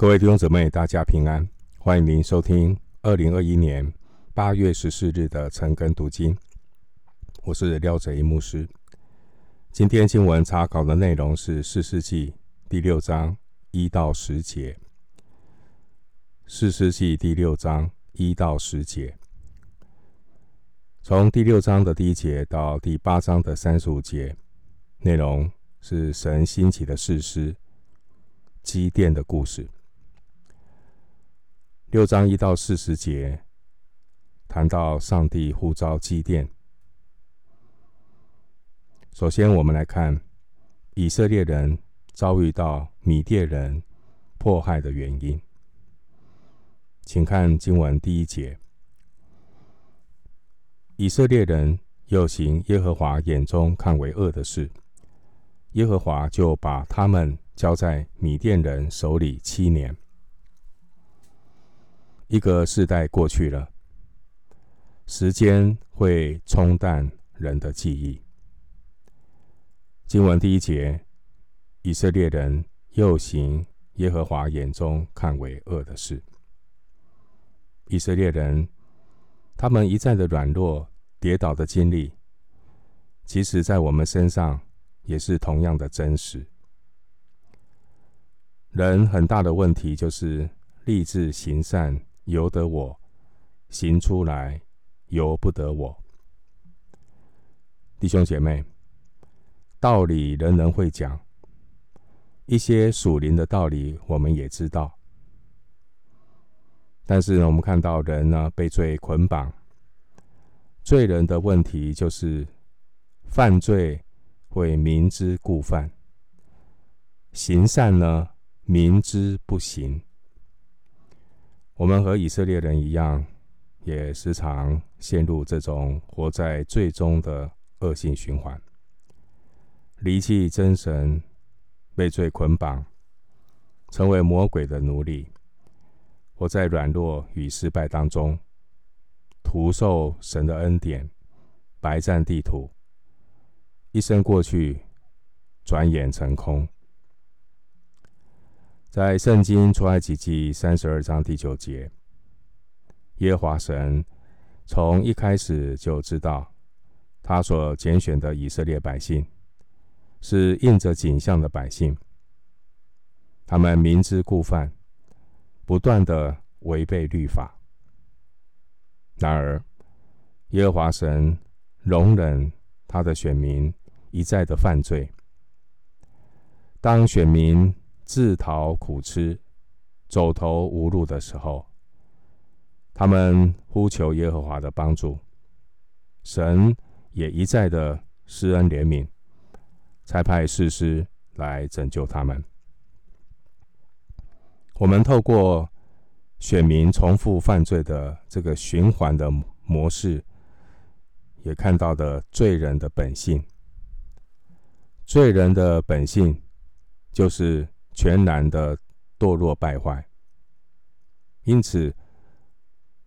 各位弟兄姊妹，大家平安！欢迎您收听二零二一年八月十四日的晨更读经。我是廖哲一牧师。今天经文查考的内容是《四世纪》第六章一到十节，《四世纪》第六章一到十节，从第六章的第一节到第八章的三十五节，内容是神兴起的士师基甸的故事。六章一到四十节谈到上帝呼召祭奠。首先，我们来看以色列人遭遇到米甸人迫害的原因。请看经文第一节：以色列人又行耶和华眼中看为恶的事，耶和华就把他们交在米甸人手里七年。一个世代过去了，时间会冲淡人的记忆。经文第一节，以色列人又行耶和华眼中看为恶的事。以色列人，他们一再的软弱、跌倒的经历，其实在我们身上也是同样的真实。人很大的问题就是立志行善。由得我行出来，由不得我。弟兄姐妹，道理人人会讲，一些属灵的道理我们也知道。但是呢，我们看到人呢被罪捆绑，罪人的问题就是犯罪会明知故犯，行善呢明知不行。我们和以色列人一样，也时常陷入这种活在罪中的恶性循环，离弃真神，被罪捆绑，成为魔鬼的奴隶，活在软弱与失败当中，徒受神的恩典，白占地图，一生过去，转眼成空。在圣经出埃及记三十二章第九节，耶和华神从一开始就知道，他所拣选的以色列百姓是印着景象的百姓，他们明知故犯，不断的违背律法。然而，耶和华神容忍他的选民一再的犯罪，当选民。自讨苦吃、走投无路的时候，他们呼求耶和华的帮助，神也一再的施恩怜悯，才派士师来拯救他们。我们透过选民重复犯罪的这个循环的模式，也看到的罪人的本性。罪人的本性就是。全然的堕落败坏，因此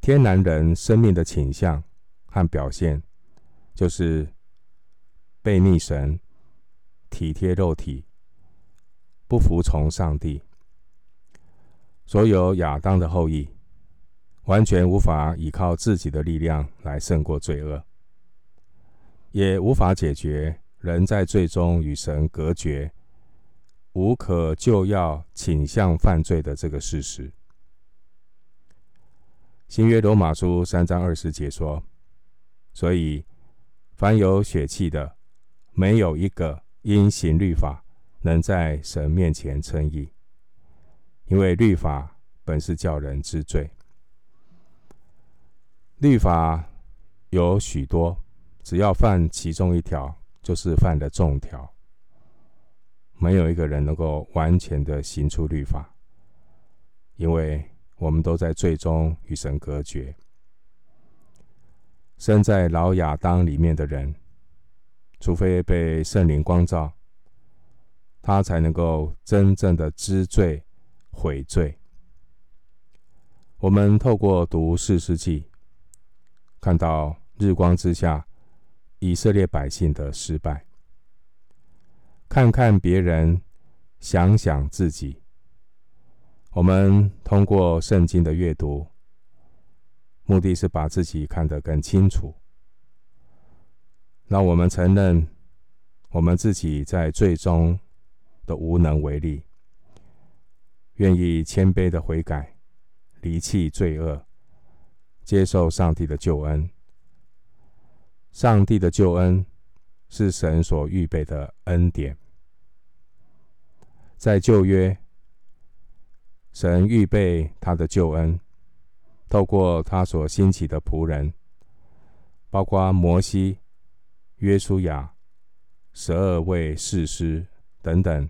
天然人生命的倾向和表现，就是背逆神、体贴肉体、不服从上帝。所有亚当的后裔，完全无法依靠自己的力量来胜过罪恶，也无法解决人在最终与神隔绝。无可救药、倾向犯罪的这个事实。新约罗马书三章二十节说：“所以凡有血气的，没有一个因行律法能在神面前称义，因为律法本是叫人知罪。律法有许多，只要犯其中一条，就是犯了众条。”没有一个人能够完全的行出律法，因为我们都在最终与神隔绝。身在老亚当里面的人，除非被圣灵光照，他才能够真正的知罪悔罪。我们透过读士师记，看到日光之下以色列百姓的失败。看看别人，想想自己，我们通过圣经的阅读，目的是把自己看得更清楚。让我们承认我们自己在最终的无能为力，愿意谦卑的悔改，离弃罪恶，接受上帝的救恩。上帝的救恩是神所预备的恩典。在旧约，神预备他的救恩，透过他所兴起的仆人，包括摩西。约书亚、十二位士师等等，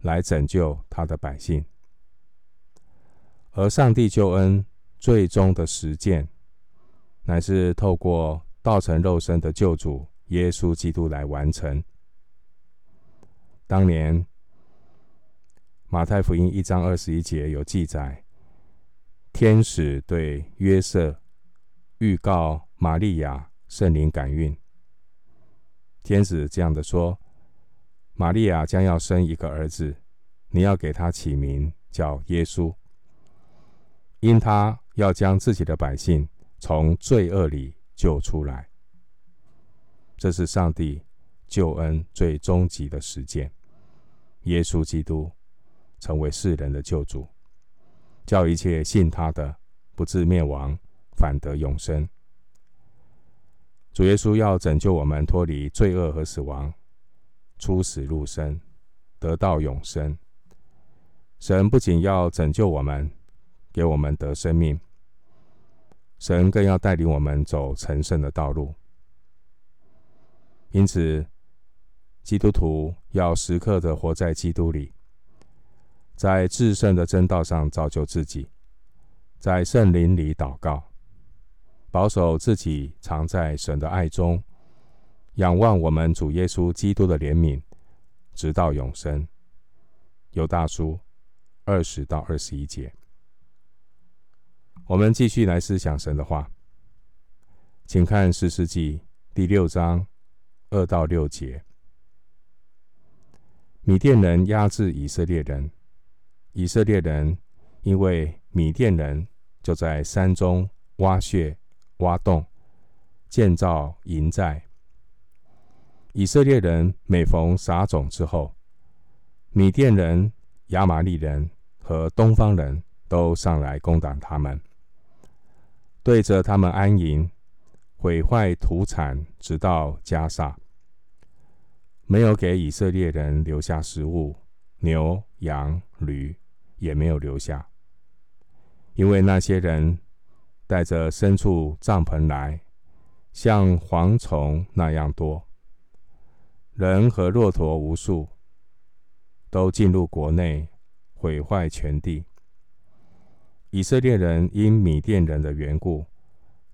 来拯救他的百姓。而上帝救恩最终的实践，乃是透过道成肉身的救主耶稣基督来完成。当年马太福音一章二十一节有记载，天使对约瑟预告玛利亚圣灵感孕。天使这样的说：“玛利亚将要生一个儿子，你要给他起名叫耶稣，因他要将自己的百姓从罪恶里救出来。”这是上帝救恩最终极的实践。耶稣基督成为世人的救主，叫一切信他的不至灭亡，反得永生。主耶稣要拯救我们脱离罪恶和死亡，出死入生，得到永生。神不仅要拯救我们，给我们得生命，神更要带领我们走成圣的道路。因此，基督徒要时刻的活在基督里，在至圣的真道上造就自己，在圣灵里祷告。保守自己藏在神的爱中，仰望我们主耶稣基督的怜悯，直到永生。犹大书二十到二十一节，我们继续来思想神的话，请看士师记第六章二到六节。米甸人压制以色列人，以色列人因为米甸人就在山中挖穴。挖洞，建造营寨。以色列人每逢撒种之后，米甸人、亚玛力人和东方人都上来攻打他们，对着他们安营，毁坏土产，直到加萨，没有给以色列人留下食物，牛、羊、驴也没有留下，因为那些人。带着牲畜帐篷来，像蝗虫那样多，人和骆驼无数，都进入国内，毁坏全地。以色列人因米甸人的缘故，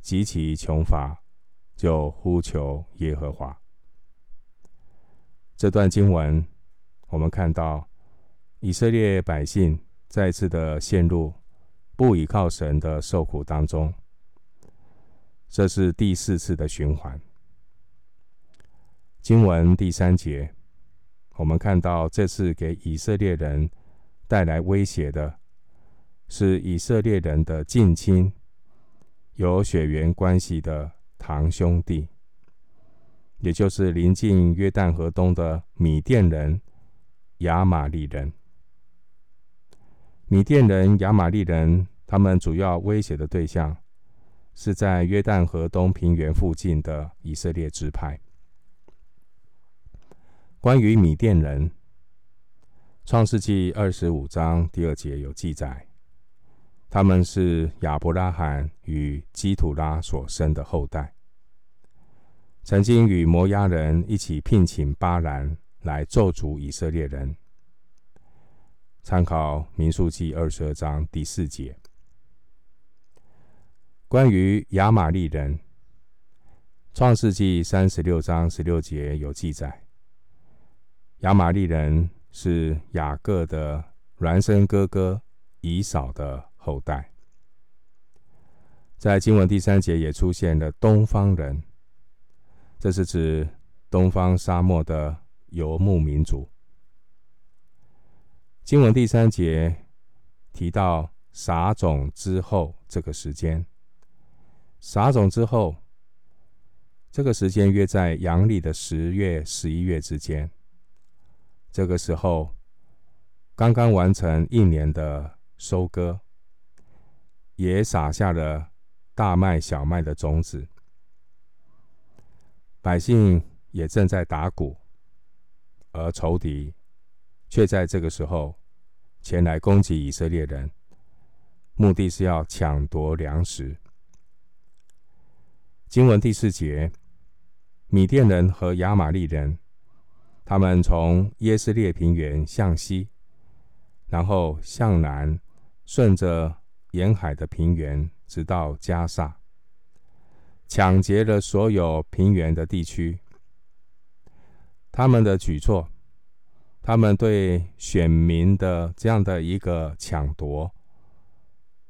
极其穷乏，就呼求耶和华。这段经文，我们看到以色列百姓再次的陷入。不倚靠神的受苦当中，这是第四次的循环。经文第三节，我们看到这次给以色列人带来威胁的，是以色列人的近亲，有血缘关系的堂兄弟，也就是临近约旦河东的米甸人、亚玛利人。米甸人、亚玛利人，他们主要威胁的对象是在约旦河东平原附近的以色列支派。关于米甸人，《创世纪》二十五章第二节有记载，他们是亚伯拉罕与基土拉所生的后代，曾经与摩押人一起聘请巴兰来咒诅以色列人。参考《民数记》二十二章第四节。关于亚玛利人，《创世纪》三十六章十六节有记载，亚玛利人是雅各的孪生哥哥以扫的后代。在经文第三节也出现了东方人，这是指东方沙漠的游牧民族。经文第三节提到撒种之后这个时间。撒种之后，这个时间约在阳历的十月、十一月之间。这个时候，刚刚完成一年的收割，也撒下了大麦、小麦的种子。百姓也正在打鼓，而仇敌却在这个时候前来攻击以色列人，目的是要抢夺粮食。经文第四节，米甸人和亚玛利人，他们从耶斯列平原向西，然后向南，顺着沿海的平原，直到加萨，抢劫了所有平原的地区。他们的举措，他们对选民的这样的一个抢夺，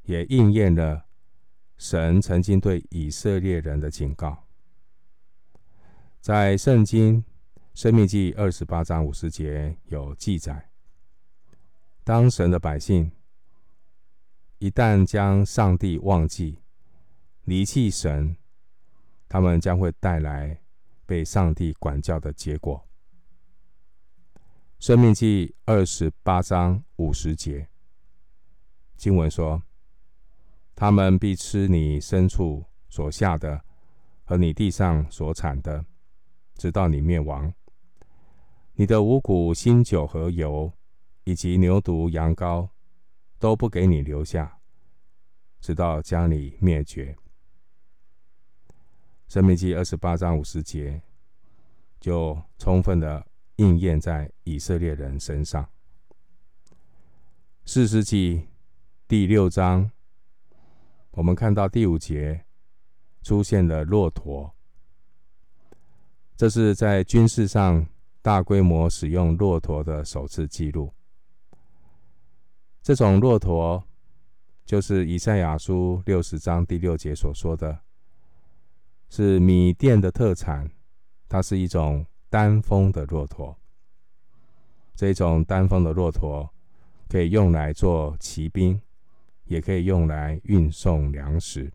也应验了。神曾经对以色列人的警告，在圣经《申命记》二十八章五十节有记载：当神的百姓一旦将上帝忘记、离弃神，他们将会带来被上帝管教的结果。《生命记》二十八章五十节经文说。他们必吃你牲畜所下的和你地上所产的，直到你灭亡。你的五谷、新酒和油，以及牛犊、羊羔，都不给你留下，直到将你灭绝。申命记二十八章五十节，就充分的应验在以色列人身上。四世纪第六章。我们看到第五节出现了骆驼，这是在军事上大规模使用骆驼的首次记录。这种骆驼就是以赛亚书六十章第六节所说的，是米甸的特产。它是一种单峰的骆驼。这种单峰的骆驼可以用来做骑兵。也可以用来运送粮食。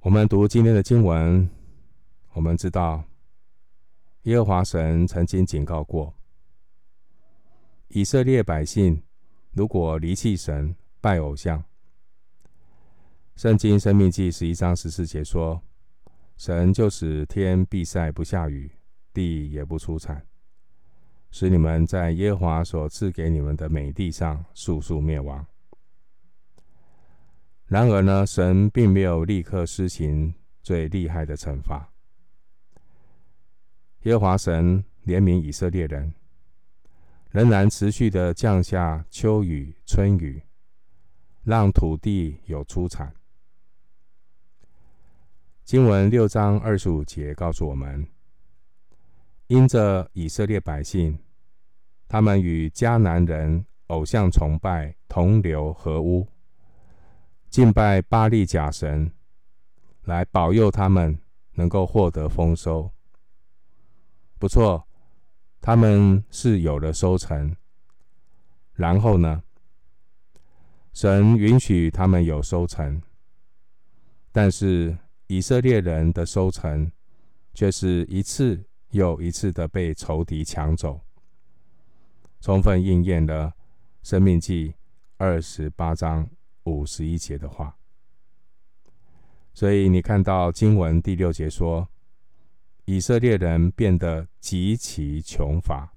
我们读今天的经文，我们知道耶和华神曾经警告过以色列百姓，如果离弃神、拜偶像。圣经申命记十一章十四节说：“神就使天闭塞不下雨，地也不出产。”使你们在耶华所赐给你们的美地上速速灭亡。然而呢，神并没有立刻施行最厉害的惩罚。耶和华神怜悯以色列人，仍然持续的降下秋雨、春雨，让土地有出产。经文六章二十五节告诉我们，因着以色列百姓。他们与迦南人偶像崇拜同流合污，敬拜巴力假神，来保佑他们能够获得丰收。不错，他们是有了收成。然后呢，神允许他们有收成，但是以色列人的收成却是一次又一次的被仇敌抢走。充分应验了《生命记》二十八章五十一节的话，所以你看到经文第六节说，以色列人变得极其穷乏，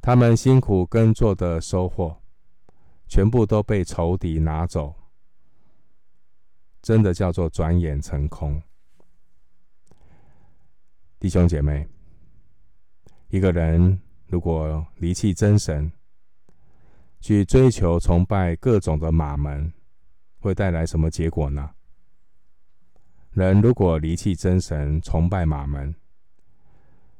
他们辛苦耕作的收获，全部都被仇敌拿走，真的叫做转眼成空。弟兄姐妹，一个人。如果离弃真神，去追求崇拜各种的马门，会带来什么结果呢？人如果离弃真神，崇拜马门，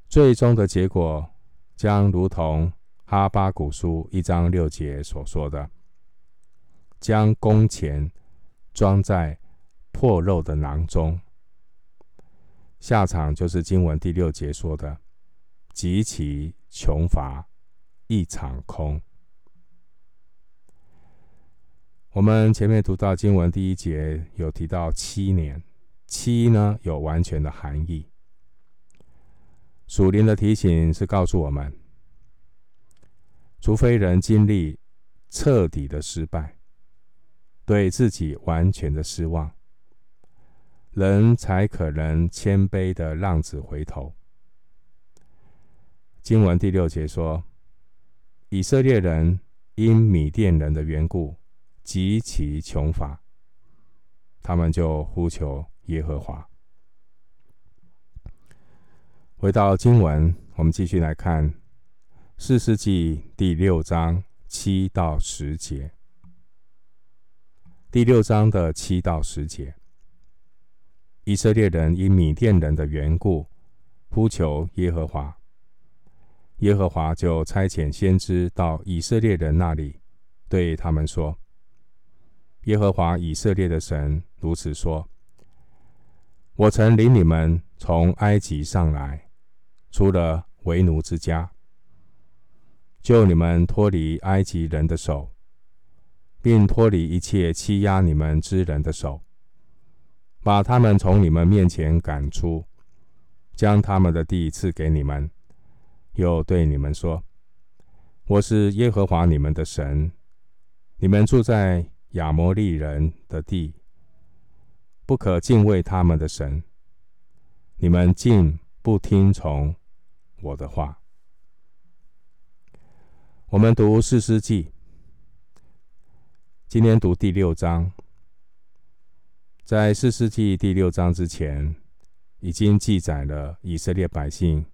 最终的结果将如同哈巴古书一章六节所说的，将工钱装在破肉的囊中，下场就是经文第六节说的极其穷乏，一场空。我们前面读到经文第一节有提到七年，七呢有完全的含义。属灵的提醒是告诉我们，除非人经历彻底的失败，对自己完全的失望，人才可能谦卑的浪子回头。经文第六节说，以色列人因米甸人的缘故。极其穷乏，他们就呼求耶和华。回到经文，我们继续来看四世纪第六章七到十节。第六章的七到十节，以色列人因米甸人的缘故，呼求耶和华，耶和华就差遣先知到以色列人那里，对他们说。耶和华以色列的神如此说：“我曾领你们从埃及上来，出了为奴之家，救你们脱离埃及人的手，并脱离一切欺压你们之人的手，把他们从你们面前赶出，将他们的地赐给你们，又对你们说：我是耶和华你们的神，你们住在。”亚摩利人的地，不可敬畏他们的神。你们竟不听从我的话。我们读四世纪，今天读第六章。在四世纪第六章之前，已经记载了以色列百姓，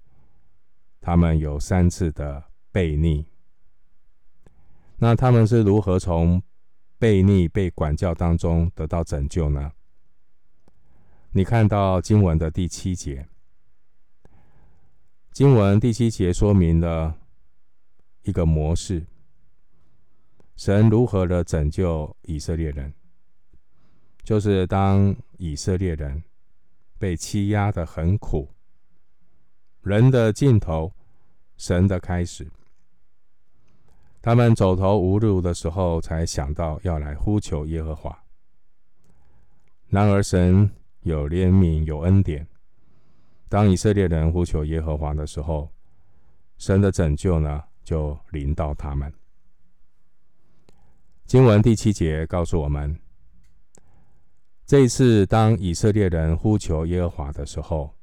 他们有三次的悖逆。那他们是如何从悖逆被管教当中得到拯救呢？你看到经文的第七节，经文第七节说明了一个模式：神如何的拯救以色列人，就是当以色列人被欺压得很苦，人的尽头，神的开始。他们走投无路的时候，才想到要来呼求耶和华。然而，神有怜悯，有恩典。当以色列人呼求耶和华的时候，神的拯救呢，就临到他们。经文第七节告诉我们，这一次当以色列人呼求耶和华的时候，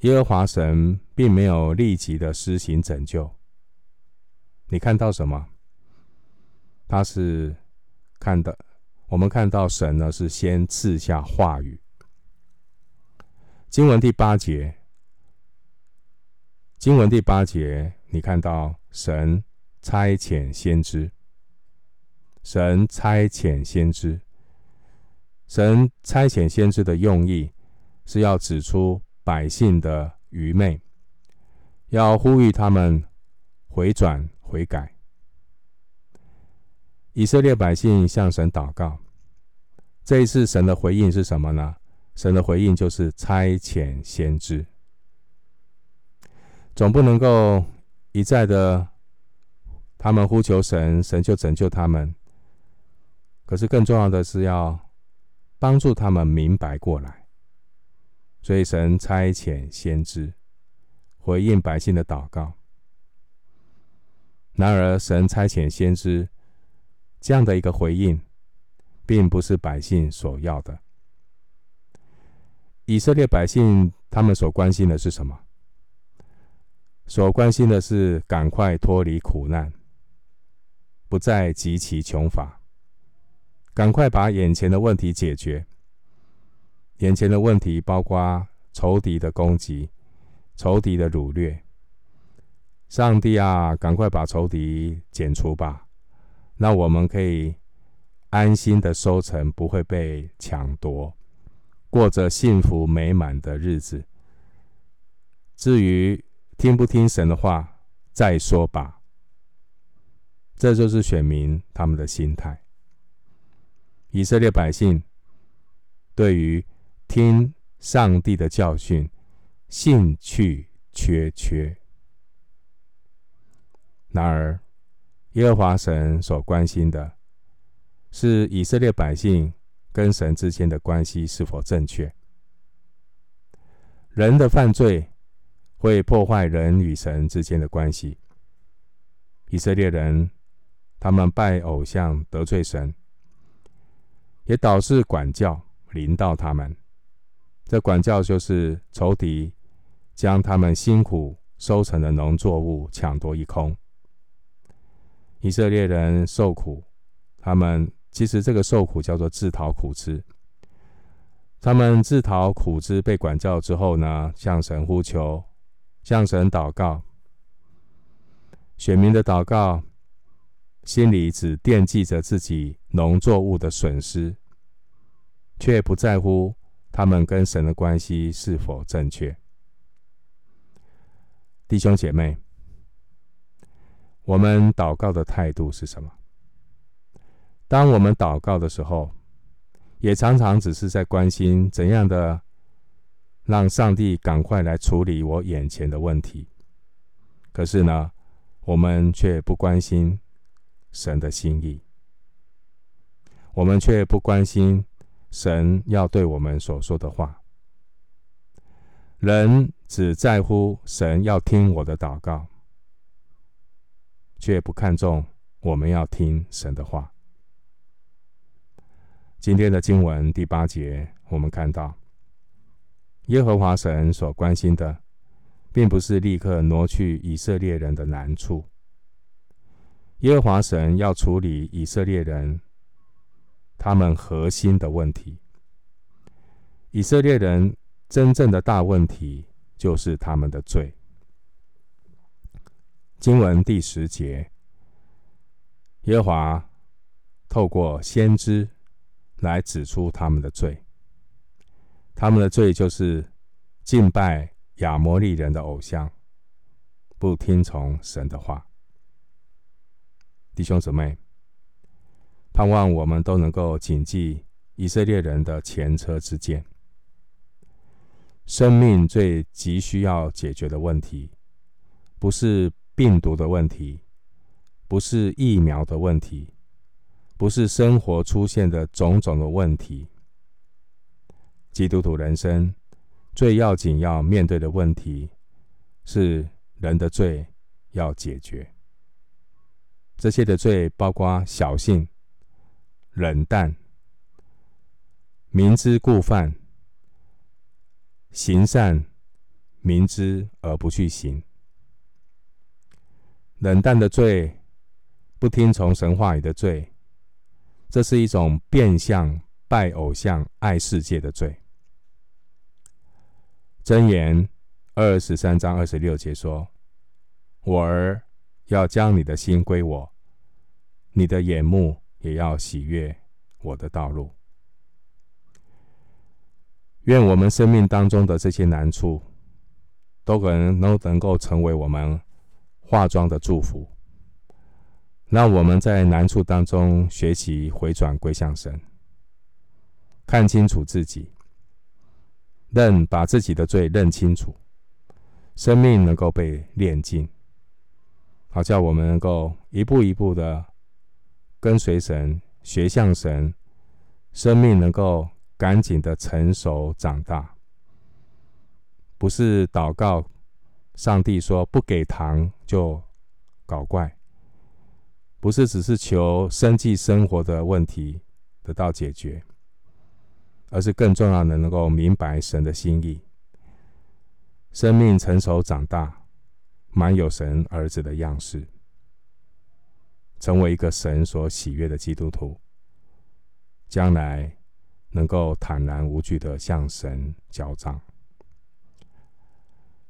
耶和华神并没有立即的施行拯救。你看到什么？他是看的，我们看到神呢是先赐下话语。经文第八节，经文第八节，你看到神差遣先知，神差遣先知，神差遣先知的用意是要指出百姓的愚昧，要呼吁他们回转。悔改，以色列百姓向神祷告。这一次，神的回应是什么呢？神的回应就是差遣先知。总不能够一再的他们呼求神，神就拯救他们。可是更重要的是要帮助他们明白过来。所以神差遣先知回应百姓的祷告。然而，神差遣先知这样的一个回应，并不是百姓所要的。以色列百姓他们所关心的是什么？所关心的是赶快脱离苦难，不再极其穷乏，赶快把眼前的问题解决。眼前的问题包括仇敌的攻击、仇敌的掳掠。上帝啊，赶快把仇敌剪除吧，那我们可以安心的收成，不会被抢夺，过着幸福美满的日子。至于听不听神的话，再说吧。这就是选民他们的心态。以色列百姓对于听上帝的教训兴趣缺缺。然而，耶和华神所关心的是以色列百姓跟神之间的关系是否正确。人的犯罪会破坏人与神之间的关系。以色列人他们拜偶像得罪神，也导致管教临到他们。这管教就是仇敌将他们辛苦收成的农作物抢夺一空。以色列人受苦，他们其实这个受苦叫做自讨苦吃。他们自讨苦吃，被管教之后呢，向神呼求，向神祷告。选民的祷告，心里只惦记着自己农作物的损失，却不在乎他们跟神的关系是否正确。弟兄姐妹，我们祷告的态度是什么？当我们祷告的时候，也常常只是在关心怎样的让上帝赶快来处理我眼前的问题。可是呢，我们却不关心神的心意，我们却不关心神要对我们所说的话。人只在乎神要听我的祷告，却不看重我们要听神的话。今天的经文第八节，我们看到耶和华神所关心的，并不是立刻挪去以色列人的难处。耶和华神要处理以色列人他们核心的问题。以色列人真正的大问题就是他们的罪。经文第十节，耶和华透过先知。来指出他们的罪，他们的罪就是敬拜亚摩利人的偶像，不听从神的话。弟兄姊妹，盼望我们都能够谨记以色列人的前车之鉴。生命最急需要解决的问题，不是病毒的问题，不是疫苗的问题。不是生活出现的种种的问题，基督徒人生最要紧要面对的问题是人的罪要解决。这些的罪包括小性、冷淡、明知故犯、行善明知而不去行。冷淡的罪，不听从神话语的罪。这是一种变相拜偶像、爱世界的罪。箴言二十三章二十六节说：“我儿要将你的心归我，你的眼目也要喜悦我的道路。”愿我们生命当中的这些难处，都可能都能够成为我们化妆的祝福。让我们在难处当中学习回转归向神，看清楚自己，认把自己的罪认清楚，生命能够被炼净，好叫我们能够一步一步的跟随神，学像神，生命能够赶紧的成熟长大。不是祷告，上帝说不给糖就搞怪。不是只是求生计生活的问题得到解决，而是更重要的能够明白神的心意，生命成熟长大，满有神儿子的样式，成为一个神所喜悦的基督徒，将来能够坦然无惧的向神交账。